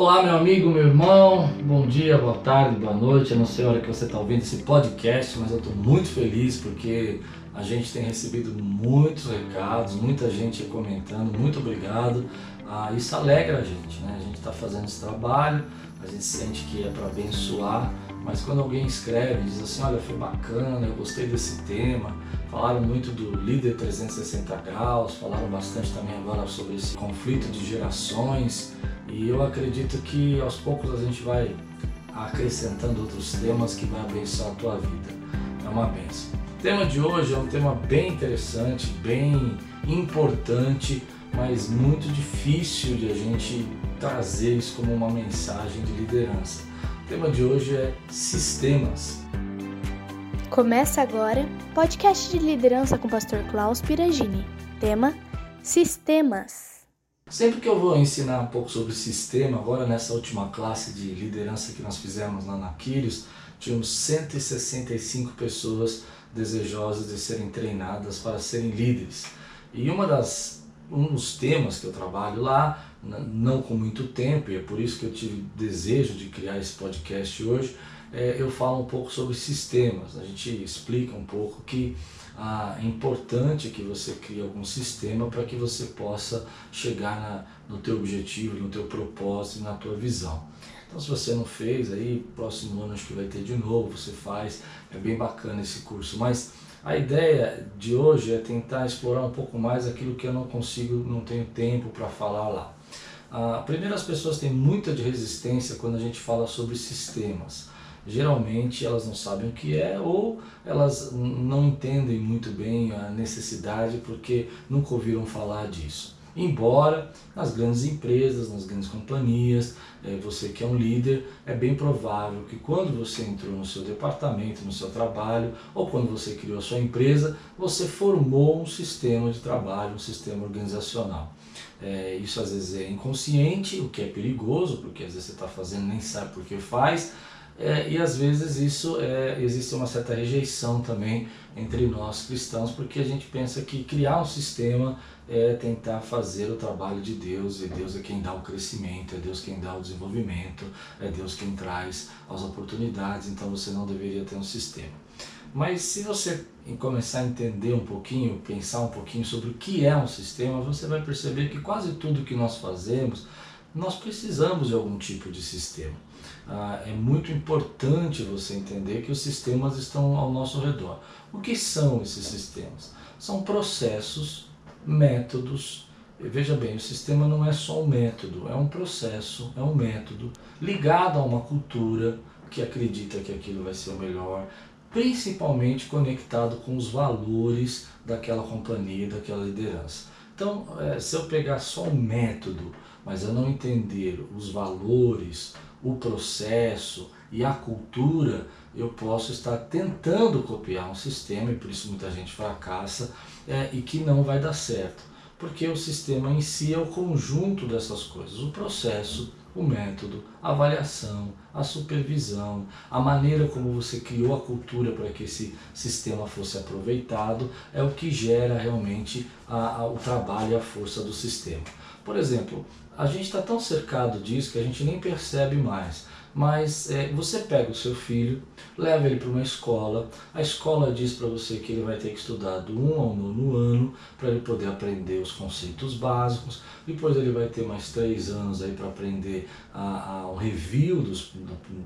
Olá, meu amigo, meu irmão, bom dia, boa tarde, boa noite. Eu não sei a hora que você está ouvindo esse podcast, mas eu estou muito feliz porque a gente tem recebido muitos recados, muita gente comentando. Muito obrigado. Ah, isso alegra a gente, né? A gente está fazendo esse trabalho, a gente sente que é para abençoar, mas quando alguém escreve, diz assim: Olha, foi bacana, eu gostei desse tema. Falaram muito do líder 360 graus, falaram bastante também agora sobre esse conflito de gerações. E eu acredito que aos poucos a gente vai acrescentando outros temas que vai abençoar a tua vida. É uma benção. O tema de hoje é um tema bem interessante, bem importante, mas muito difícil de a gente trazer isso como uma mensagem de liderança. O tema de hoje é sistemas. Começa agora podcast de liderança com o pastor Klaus Piragini. Tema: Sistemas. Sempre que eu vou ensinar um pouco sobre sistema, agora nessa última classe de liderança que nós fizemos lá na Quírios, tínhamos 165 pessoas desejosas de serem treinadas para serem líderes. E uma das um dos temas que eu trabalho lá, não com muito tempo, e é por isso que eu tive desejo de criar esse podcast hoje, é, eu falo um pouco sobre sistemas. A gente explica um pouco que ah, é importante que você crie algum sistema para que você possa chegar na, no teu objetivo, no teu propósito, na tua visão. Então se você não fez, aí próximo ano acho que vai ter de novo, você faz, é bem bacana esse curso. Mas a ideia de hoje é tentar explorar um pouco mais aquilo que eu não consigo, não tenho tempo para falar lá. Ah, primeiro as pessoas têm muita de resistência quando a gente fala sobre sistemas geralmente elas não sabem o que é ou elas não entendem muito bem a necessidade porque nunca ouviram falar disso. Embora nas grandes empresas, nas grandes companhias, eh, você que é um líder, é bem provável que quando você entrou no seu departamento, no seu trabalho, ou quando você criou a sua empresa, você formou um sistema de trabalho, um sistema organizacional. É, isso às vezes é inconsciente, o que é perigoso, porque às vezes você está fazendo nem sabe por que faz, é, e às vezes isso é, existe uma certa rejeição também entre nós cristãos, porque a gente pensa que criar um sistema é tentar fazer o trabalho de Deus, e Deus é quem dá o crescimento, é Deus quem dá o desenvolvimento, é Deus quem traz as oportunidades, então você não deveria ter um sistema. Mas se você começar a entender um pouquinho, pensar um pouquinho sobre o que é um sistema, você vai perceber que quase tudo que nós fazemos, nós precisamos de algum tipo de sistema ah, é muito importante você entender que os sistemas estão ao nosso redor. O que são esses sistemas? São processos, métodos. Veja bem, o sistema não é só um método, é um processo, é um método ligado a uma cultura que acredita que aquilo vai ser o melhor, principalmente conectado com os valores daquela companhia, daquela liderança. Então, é, se eu pegar só um método, mas eu não entender os valores, o processo e a cultura, eu posso estar tentando copiar um sistema, e por isso muita gente fracassa, é, e que não vai dar certo. Porque o sistema em si é o conjunto dessas coisas, o processo, o método, a avaliação, a supervisão, a maneira como você criou a cultura para que esse sistema fosse aproveitado, é o que gera realmente a, a, o trabalho e a força do sistema. Por exemplo, a gente está tão cercado disso que a gente nem percebe mais. Mas é, você pega o seu filho, leva ele para uma escola, a escola diz para você que ele vai ter que estudar do 1 ao 9 ano para ele poder aprender os conceitos básicos, depois ele vai ter mais três anos aí para aprender a, a, um review dos,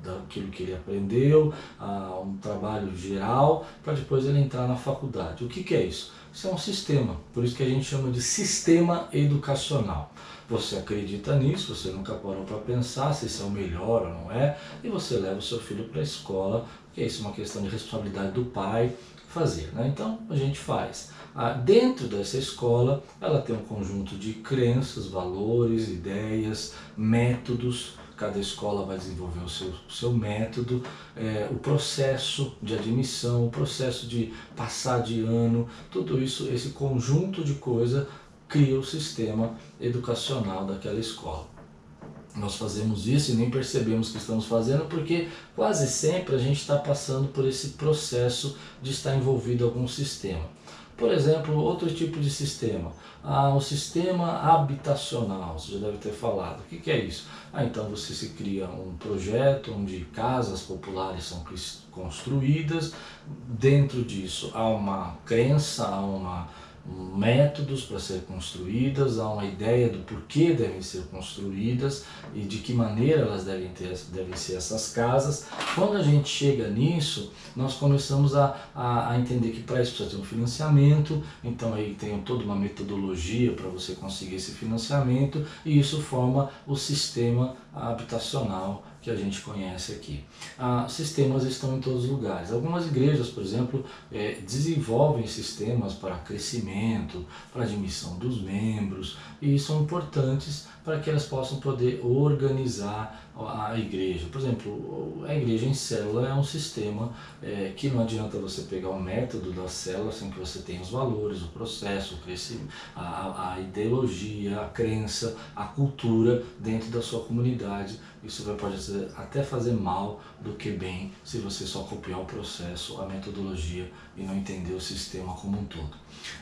daquilo que ele aprendeu, a, um trabalho geral, para depois ele entrar na faculdade. O que, que é isso? Isso é um sistema, por isso que a gente chama de sistema educacional. Você acredita nisso, você nunca parou para pensar se isso é o melhor ou não é, e você leva o seu filho para a escola, porque isso é uma questão de responsabilidade do pai fazer. Né? Então a gente faz. Ah, dentro dessa escola, ela tem um conjunto de crenças, valores, ideias, métodos. Cada escola vai desenvolver o seu, seu método, é, o processo de admissão, o processo de passar de ano, tudo isso, esse conjunto de coisa cria o sistema educacional daquela escola. Nós fazemos isso e nem percebemos que estamos fazendo porque quase sempre a gente está passando por esse processo de estar envolvido em algum sistema. Por exemplo, outro tipo de sistema, ah, o sistema habitacional, você já deve ter falado. O que, que é isso? Ah, então você se cria um projeto onde casas populares são construídas, dentro disso há uma crença, há uma métodos para ser construídas, há uma ideia do porquê devem ser construídas e de que maneira elas devem, ter, devem ser essas casas. Quando a gente chega nisso, nós começamos a, a, a entender que para isso precisa ter um financiamento, então aí tem toda uma metodologia para você conseguir esse financiamento e isso forma o sistema habitacional que a gente conhece aqui. Ah, sistemas estão em todos os lugares. Algumas igrejas, por exemplo, é, desenvolvem sistemas para crescimento, para admissão dos membros, e são importantes para que elas possam poder organizar a igreja. Por exemplo, a igreja em célula é um sistema é, que não adianta você pegar o método da célula sem que você tenha os valores, o processo, o crescimento, a, a ideologia, a crença, a cultura dentro da sua comunidade. Isso vai, pode até fazer mal do que bem se você só copiar o processo, a metodologia e não entender o sistema como um todo.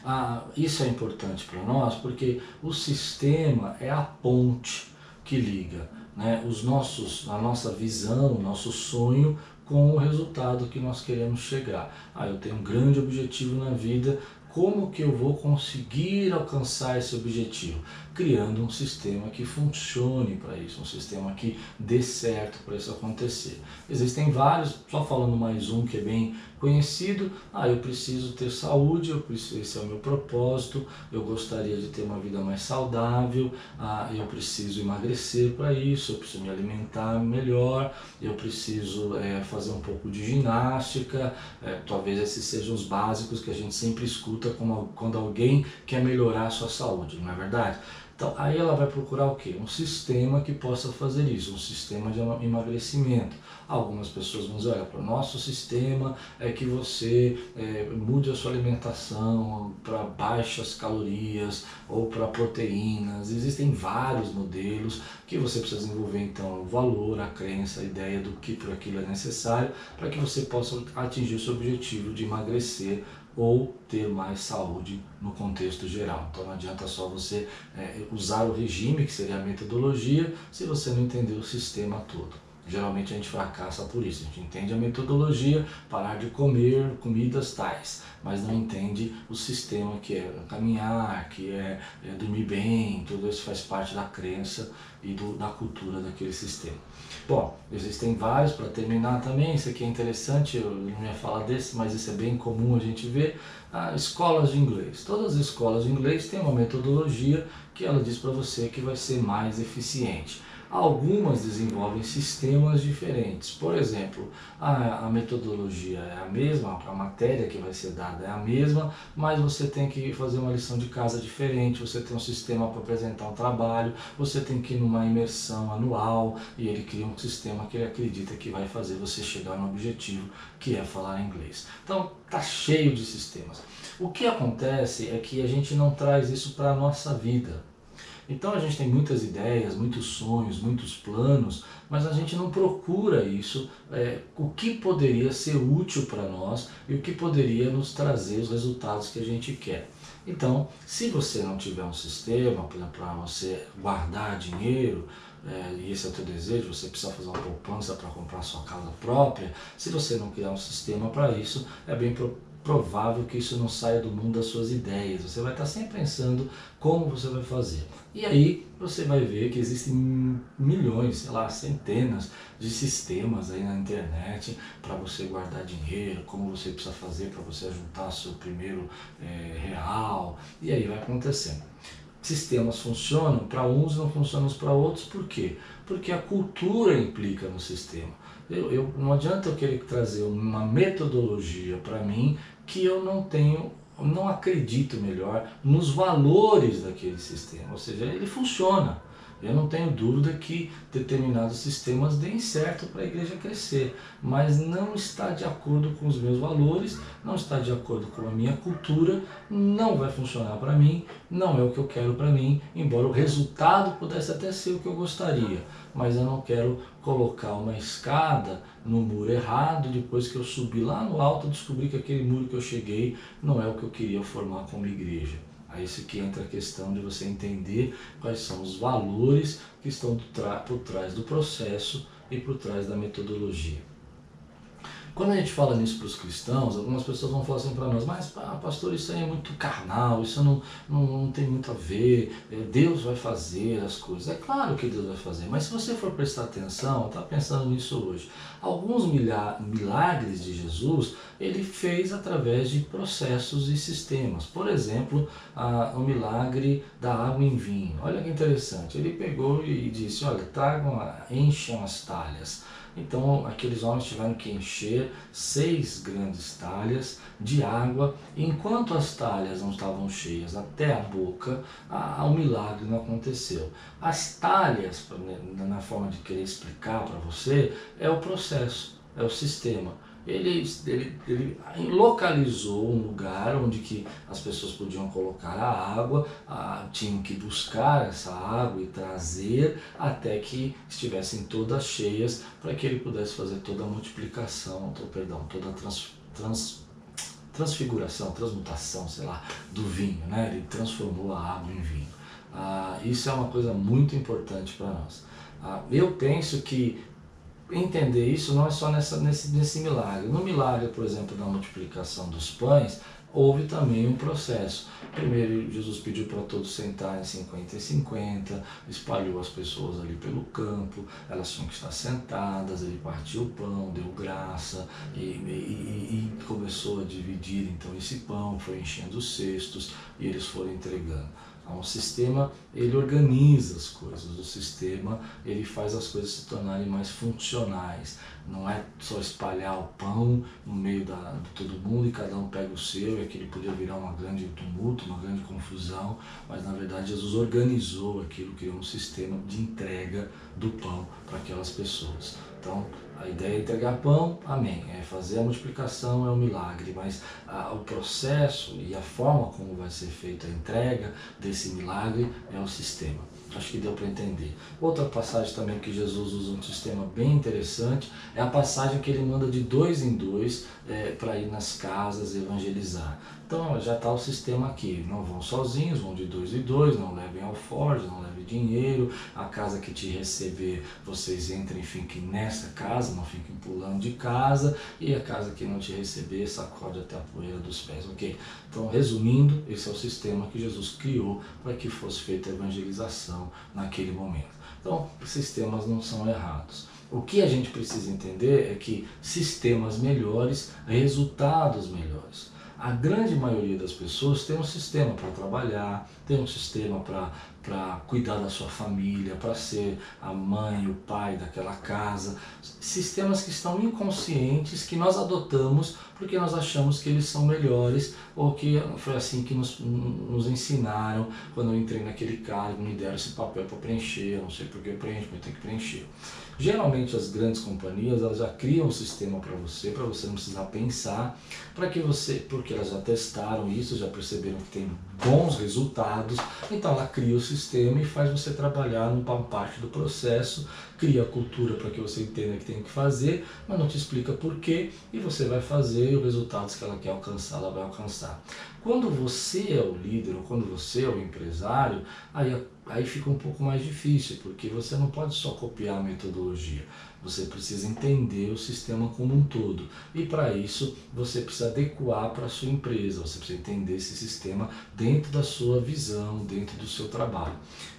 Ah, isso é importante para nós porque o sistema é a ponte que liga né, os nossos, a nossa visão, o nosso sonho com o resultado que nós queremos chegar. Ah, eu tenho um grande objetivo na vida, como que eu vou conseguir alcançar esse objetivo? Criando um sistema que funcione para isso, um sistema que dê certo para isso acontecer. Existem vários, só falando mais um que é bem conhecido, ah, eu preciso ter saúde, eu preciso, esse é o meu propósito, eu gostaria de ter uma vida mais saudável, ah, eu preciso emagrecer para isso, eu preciso me alimentar melhor, eu preciso é, fazer um pouco de ginástica, é, talvez esses sejam os básicos que a gente sempre escuta quando alguém quer melhorar a sua saúde, não é verdade? Então, aí ela vai procurar o quê? Um sistema que possa fazer isso, um sistema de emagrecimento. Algumas pessoas vão dizer, olha, para o nosso sistema é que você é, mude a sua alimentação para baixas calorias ou para proteínas. Existem vários modelos que você precisa desenvolver, então, o valor, a crença, a ideia do que por aquilo é necessário para que você possa atingir o seu objetivo de emagrecer ou ter mais saúde no contexto geral. Então não adianta só você é, usar o regime, que seria a metodologia, se você não entender o sistema todo. Geralmente a gente fracassa por isso. A gente entende a metodologia, parar de comer comidas tais, mas não entende o sistema que é caminhar, que é, é dormir bem, tudo isso faz parte da crença e do, da cultura daquele sistema. Bom, existem vários para terminar também. Isso aqui é interessante, eu não ia falar desse, mas isso é bem comum a gente ver. Ah, escolas de inglês. Todas as escolas de inglês têm uma metodologia que ela diz para você que vai ser mais eficiente. Algumas desenvolvem sistemas diferentes. Por exemplo, a, a, metodologia é a mesma, a matéria que vai ser dada é a mesma, mas você tem que fazer uma lição de casa diferente, você tem um sistema para apresentar um trabalho, você tem que ir numa imersão anual e ele cria um sistema que ele acredita que vai fazer você chegar no objetivo que é falar inglês. Então, tá cheio de sistemas. O que acontece é que a gente não traz isso para a nossa vida. Então a gente tem muitas ideias, muitos sonhos, muitos planos, mas a gente não procura isso, é, o que poderia ser útil para nós e o que poderia nos trazer os resultados que a gente quer. Então, se você não tiver um sistema, para você guardar dinheiro, é, e esse é o teu desejo, você precisa fazer uma poupança para comprar sua casa própria, se você não criar um sistema para isso, é bem provável que isso não saia do mundo das suas ideias. Você vai estar sempre pensando como você vai fazer. E aí você vai ver que existem milhões, sei lá, centenas de sistemas aí na internet para você guardar dinheiro, como você precisa fazer para você juntar seu primeiro é, real, e aí vai acontecendo. Sistemas funcionam para uns, não funcionam para outros, por quê? Porque a cultura implica no sistema. Eu, eu, não adianta eu querer trazer uma metodologia para mim que eu não tenho, não acredito melhor nos valores daquele sistema. Ou seja, ele funciona. Eu não tenho dúvida que determinados sistemas deem certo para a igreja crescer, mas não está de acordo com os meus valores, não está de acordo com a minha cultura, não vai funcionar para mim, não é o que eu quero para mim, embora o resultado pudesse até ser o que eu gostaria, mas eu não quero colocar uma escada no muro errado, depois que eu subi lá no alto, descobri que aquele muro que eu cheguei não é o que eu queria formar como igreja. Aí isso que entra a questão de você entender quais são os valores que estão por trás do processo e por trás da metodologia. Quando a gente fala nisso para os cristãos, algumas pessoas vão falar assim para nós, mas pastor, isso aí é muito carnal, isso não, não, não, tem muito a ver, é, Deus vai fazer as coisas. É claro que Deus vai fazer, mas se você for prestar atenção, está pensando nisso hoje, alguns milagres de Jesus ele fez através de processos e sistemas. Por exemplo, a, o milagre da água em vinho. Olha que interessante, ele pegou e disse, olha, tragam, encham as talhas. Então aqueles homens tiveram que encher seis grandes talhas de água, enquanto as talhas não estavam cheias até a boca, o milagre não aconteceu. As talhas, né, na forma de querer explicar para você, é o processo, é o sistema ele, ele, ele localizou um lugar onde que as pessoas podiam colocar a água, a, tinham que buscar essa água e trazer até que estivessem todas cheias para que ele pudesse fazer toda a multiplicação, todo, perdão, toda a trans, trans, transfiguração, transmutação, sei lá, do vinho, né? Ele transformou a água em vinho. Ah, isso é uma coisa muito importante para nós. Ah, eu penso que entender isso não é só nessa, nesse, nesse milagre. No milagre, por exemplo, da multiplicação dos pães, houve também um processo. Primeiro, Jesus pediu para todos sentarem 50 e 50, espalhou as pessoas ali pelo campo, elas tinham que estar sentadas, ele partiu o pão, deu graça e, e, e começou a dividir então esse pão, foi enchendo os cestos e eles foram entregando. O sistema ele organiza as coisas, o sistema ele faz as coisas se tornarem mais funcionais. Não é só espalhar o pão no meio da, de todo mundo e cada um pega o seu e aquilo podia virar uma grande tumulto, uma grande confusão, mas na verdade Jesus organizou aquilo, criou um sistema de entrega do pão para aquelas pessoas. Então, a ideia é entregar pão, amém. É fazer a multiplicação é um milagre, mas o processo e a forma como vai ser feita a entrega desse milagre é o sistema. Acho que deu para entender. Outra passagem também que Jesus usa um sistema bem interessante é a passagem que ele manda de dois em dois é, para ir nas casas evangelizar. Então já está o sistema aqui, não vão sozinhos, vão de dois em dois, não levem alforjes, não levem dinheiro, a casa que te receber, vocês entrem e fiquem nessa casa, não fiquem pulando de casa, e a casa que não te receber, sacode até a poeira dos pés, ok? Então, resumindo, esse é o sistema que Jesus criou para que fosse feita a evangelização naquele momento. Então, sistemas não são errados. O que a gente precisa entender é que sistemas melhores, resultados melhores. A grande maioria das pessoas tem um sistema para trabalhar, tem um sistema para cuidar da sua família, para ser a mãe, o pai daquela casa. Sistemas que estão inconscientes, que nós adotamos porque nós achamos que eles são melhores ou que foi assim que nos, nos ensinaram quando eu entrei naquele cargo, me deram esse papel para preencher, não sei por que eu preencho, mas tenho que preencher. Geralmente as grandes companhias elas já criam um sistema para você, para você não precisar pensar, para que você, porque elas já testaram isso, já perceberam que tem bons resultados, então ela cria o sistema e faz você trabalhar numa parte do processo, cria a cultura para que você entenda que tem que fazer, mas não te explica por quê, e você vai fazer os resultados que ela quer alcançar, ela vai alcançar. Quando você é o líder ou quando você é o empresário, aí, aí fica um pouco mais difícil, porque você não pode só copiar a metodologia. Você precisa entender o sistema como um todo. E para isso, você precisa adequar para a sua empresa, você precisa entender esse sistema dentro da sua visão, dentro do seu trabalho.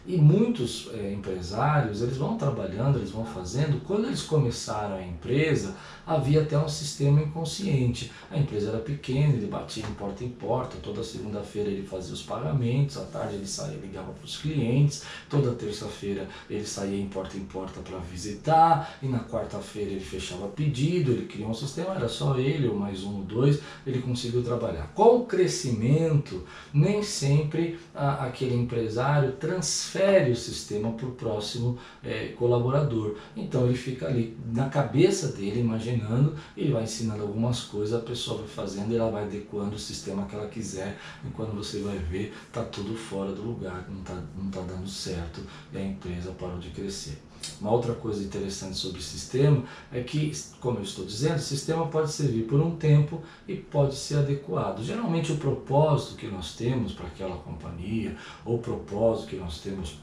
E muitos é, empresários, eles vão trabalhando, eles vão fazendo. Quando eles começaram a empresa, havia até um sistema inconsciente. A empresa era pequena, ele batia em porta em porta, toda segunda-feira ele fazia os pagamentos, à tarde ele saía, ligava para os clientes, toda terça-feira ele saía em porta em porta para visitar, e na quarta-feira ele fechava pedido, ele criou um sistema, era só ele ou mais um ou dois, ele conseguiu trabalhar. Com o crescimento, nem sempre a, aquele empresário transfere o sistema para o próximo é, colaborador. Então ele fica ali na cabeça dele, imaginando, ele vai ensinando algumas coisas, a pessoa vai fazendo ela vai adequando o sistema que ela quiser, e quando você vai ver, está tudo fora do lugar, não está não tá dando certo e a empresa parou de crescer. Uma outra coisa interessante sobre o sistema é que, como eu estou dizendo, o sistema pode servir por um tempo e pode ser adequado. Geralmente o propósito que nós temos para aquela companhia, ou o propósito que nós temos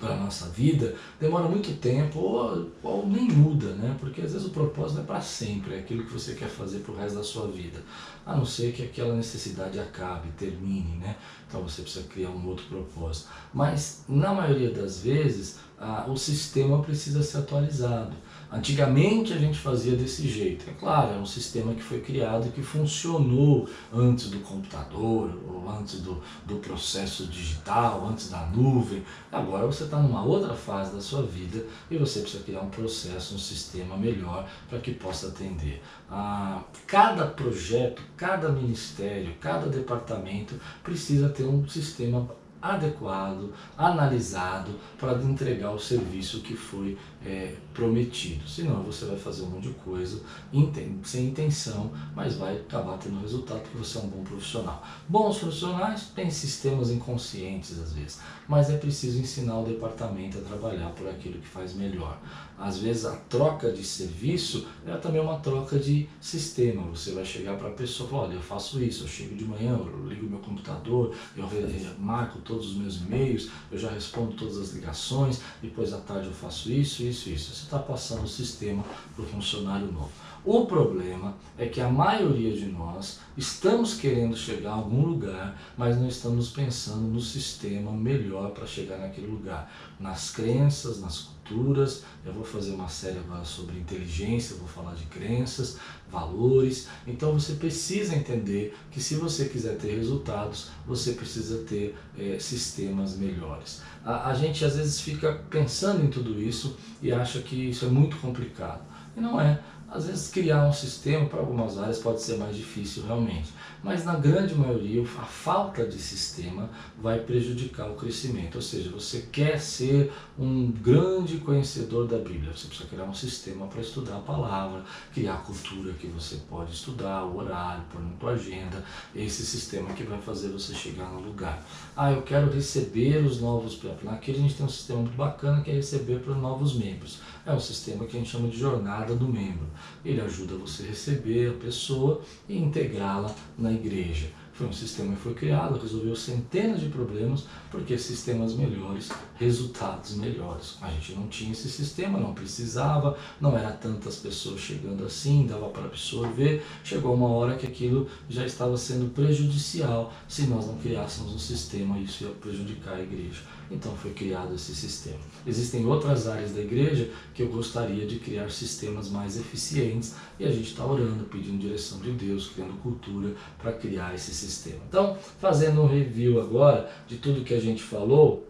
para a nossa vida, demora muito tempo ou, ou nem muda, né? porque às vezes o propósito é para sempre, é aquilo que você quer fazer para o resto da sua vida, a não ser que aquela necessidade acabe, termine, né? então você precisa criar um outro propósito. Mas na maioria das vezes, o sistema precisa ser atualizado. Antigamente a gente fazia desse jeito. É claro, é um sistema que foi criado que funcionou antes do computador, ou antes do, do processo digital, antes da nuvem. Agora você está numa outra fase da sua vida e você precisa criar um processo, um sistema melhor para que possa atender. Ah, cada projeto, cada ministério, cada departamento precisa ter um sistema adequado, analisado para entregar o serviço que foi é, prometido. Senão você vai fazer um monte de coisa sem intenção, mas vai acabar tendo resultado porque você é um bom profissional. Bons profissionais têm sistemas inconscientes às vezes, mas é preciso ensinar o departamento a trabalhar por aquilo que faz melhor. Às vezes a troca de serviço é também uma troca de sistema. Você vai chegar para a pessoa e falar, olha, eu faço isso, eu chego de manhã, eu ligo meu computador, eu marco todos os meus e-mails, eu já respondo todas as ligações, depois à tarde eu faço isso, isso, isso. Você está passando o sistema para o funcionário novo. O problema é que a maioria de nós estamos querendo chegar a algum lugar, mas não estamos pensando no sistema melhor para chegar naquele lugar. Nas crenças, nas culturas. Eu vou fazer uma série agora sobre inteligência, vou falar de crenças, valores. Então você precisa entender que se você quiser ter resultados, você precisa ter é, sistemas melhores. A, a gente às vezes fica pensando em tudo isso e acha que isso é muito complicado. E não é. Às vezes criar um sistema para algumas áreas pode ser mais difícil realmente, mas na grande maioria a falta de sistema vai prejudicar o crescimento. Ou seja, você quer ser um grande conhecedor da Bíblia, você precisa criar um sistema para estudar a palavra, criar a cultura que você pode estudar, o horário, pôr na tua agenda, esse sistema que vai fazer você chegar no lugar. Ah, eu quero receber os novos, aqui a gente tem um sistema muito bacana que é receber para os novos membros. É um sistema que a gente chama de jornada do membro. Ele ajuda você a receber a pessoa e integrá-la na igreja. Foi um sistema que foi criado, resolveu centenas de problemas, porque sistemas melhores, resultados melhores. A gente não tinha esse sistema, não precisava, não era tantas pessoas chegando assim, dava para absorver. Chegou uma hora que aquilo já estava sendo prejudicial se nós não criássemos um sistema, isso ia prejudicar a igreja. Então foi criado esse sistema. Existem outras áreas da igreja que eu gostaria de criar sistemas mais eficientes e a gente está orando, pedindo direção de Deus, criando cultura para criar esse sistema. Então, fazendo um review agora de tudo que a gente falou,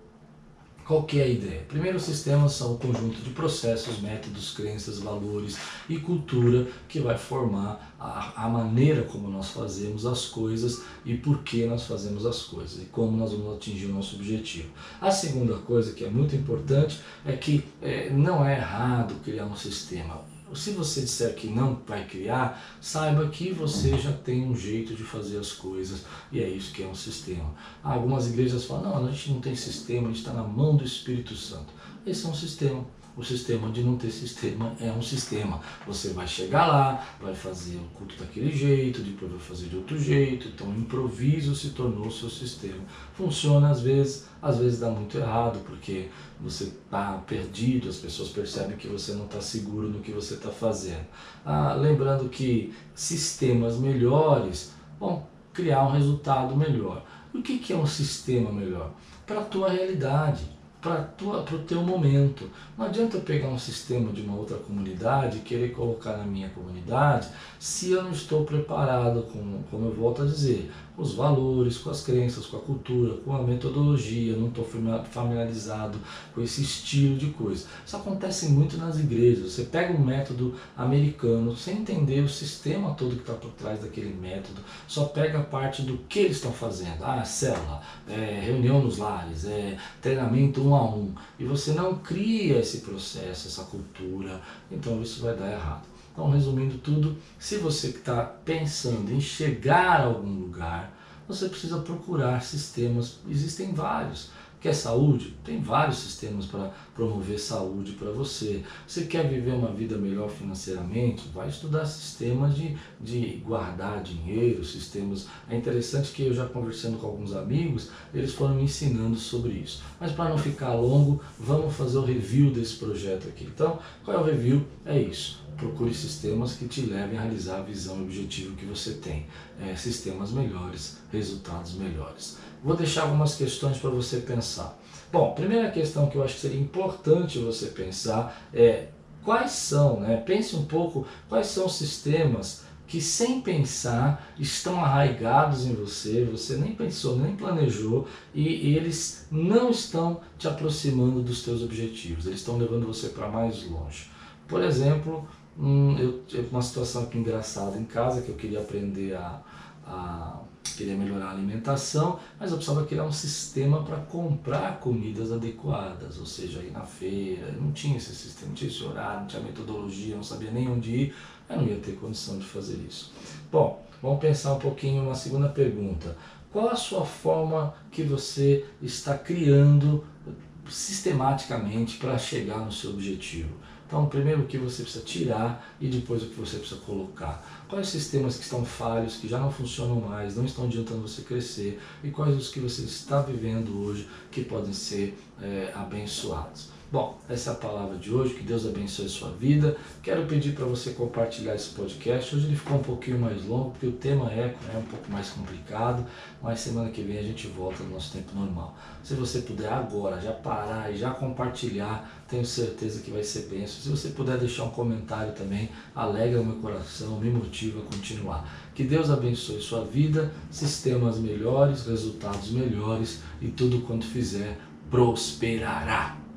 qual que é a ideia? Primeiro, os sistemas são o conjunto de processos, métodos, crenças, valores e cultura que vai formar a, a, maneira como nós fazemos as coisas e por que nós fazemos as coisas e como nós vamos atingir o nosso objetivo. A segunda coisa que é muito importante é que é, não é errado criar um sistema se você disser que não vai criar, saiba que você já tem um jeito de fazer as coisas e é isso que é um sistema. Algumas igrejas falam, não, a gente não tem sistema, a gente está na mão do Espírito Santo. Esse é um sistema. O sistema de não ter sistema é um sistema. Você vai chegar lá, vai fazer o culto daquele jeito, depois vai fazer de outro jeito. Então, o improviso se tornou seu sistema. Funciona às vezes, às vezes dá muito errado, porque você está perdido, as pessoas percebem que você não está seguro no que você está fazendo. Ah, lembrando que sistemas melhores vão criar um resultado melhor. O que, que é um sistema melhor? Para a tua realidade para o teu momento. Não adianta eu pegar um sistema de uma outra comunidade e querer colocar na minha comunidade se eu não estou preparado, como, como eu volto a dizer. Os valores, com as crenças, com a cultura, com a metodologia, não estou familiarizado com esse estilo de coisa. Isso acontece muito nas igrejas. Você pega um método americano sem entender o sistema todo que está por trás daquele método, só pega a parte do que eles estão fazendo. Ah, célula, é, reunião nos lares, é, treinamento um a um. E você não cria esse processo, essa cultura, então isso vai dar errado. Então, resumindo tudo, se você está pensando em chegar a algum lugar, você precisa procurar sistemas, existem vários. Quer saúde? Tem vários sistemas para promover saúde para você. Você quer viver uma vida melhor financeiramente? Vai estudar sistemas de, de guardar dinheiro, sistemas. É interessante que eu já conversando com alguns amigos, eles foram me ensinando sobre isso. Mas para não ficar longo, vamos fazer o review desse projeto aqui. Então, qual é o review? É isso procure sistemas que te levem a realizar a visão e objetivo que você tem. É, sistemas melhores, resultados melhores. Vou deixar algumas questões para você pensar. Bom, primeira questão que eu acho que seria importante você pensar é quais são, né? Pense um pouco quais são sistemas que sem pensar estão arraigados em você, você nem pensou, nem planejou e, e eles não estão te aproximando dos teus objetivos, eles estão levando você para mais longe. Por exemplo, Hum, eu tive uma situação aqui engraçada em casa que eu queria aprender a, a queria melhorar a alimentação, mas eu precisava criar um sistema para comprar comidas adequadas, ou seja, ir na feira, não tinha esse sistema, não tinha esse horário, não tinha metodologia, não sabia nem onde ir, eu não ia ter condição de fazer isso. Bom, vamos pensar um pouquinho uma segunda pergunta. Qual a sua forma que você está criando sistematicamente para chegar no seu objetivo? Então, primeiro o que você precisa tirar e depois o que você precisa colocar. Quais sistemas que estão falhos, que já não funcionam mais, não estão adiantando você crescer e quais os que você está vivendo hoje que podem ser é, abençoados. Bom, essa é a palavra de hoje. Que Deus abençoe a sua vida. Quero pedir para você compartilhar esse podcast. Hoje ele ficou um pouquinho mais longo, porque o tema é, é um pouco mais complicado, mas semana que vem a gente volta no nosso tempo normal. Se você puder agora já parar e já compartilhar, tenho certeza que vai ser benção. Se você puder deixar um comentário também, alegra o meu coração, me motiva a continuar. Que Deus abençoe sua vida, sistemas melhores, resultados melhores e tudo quanto fizer prosperará.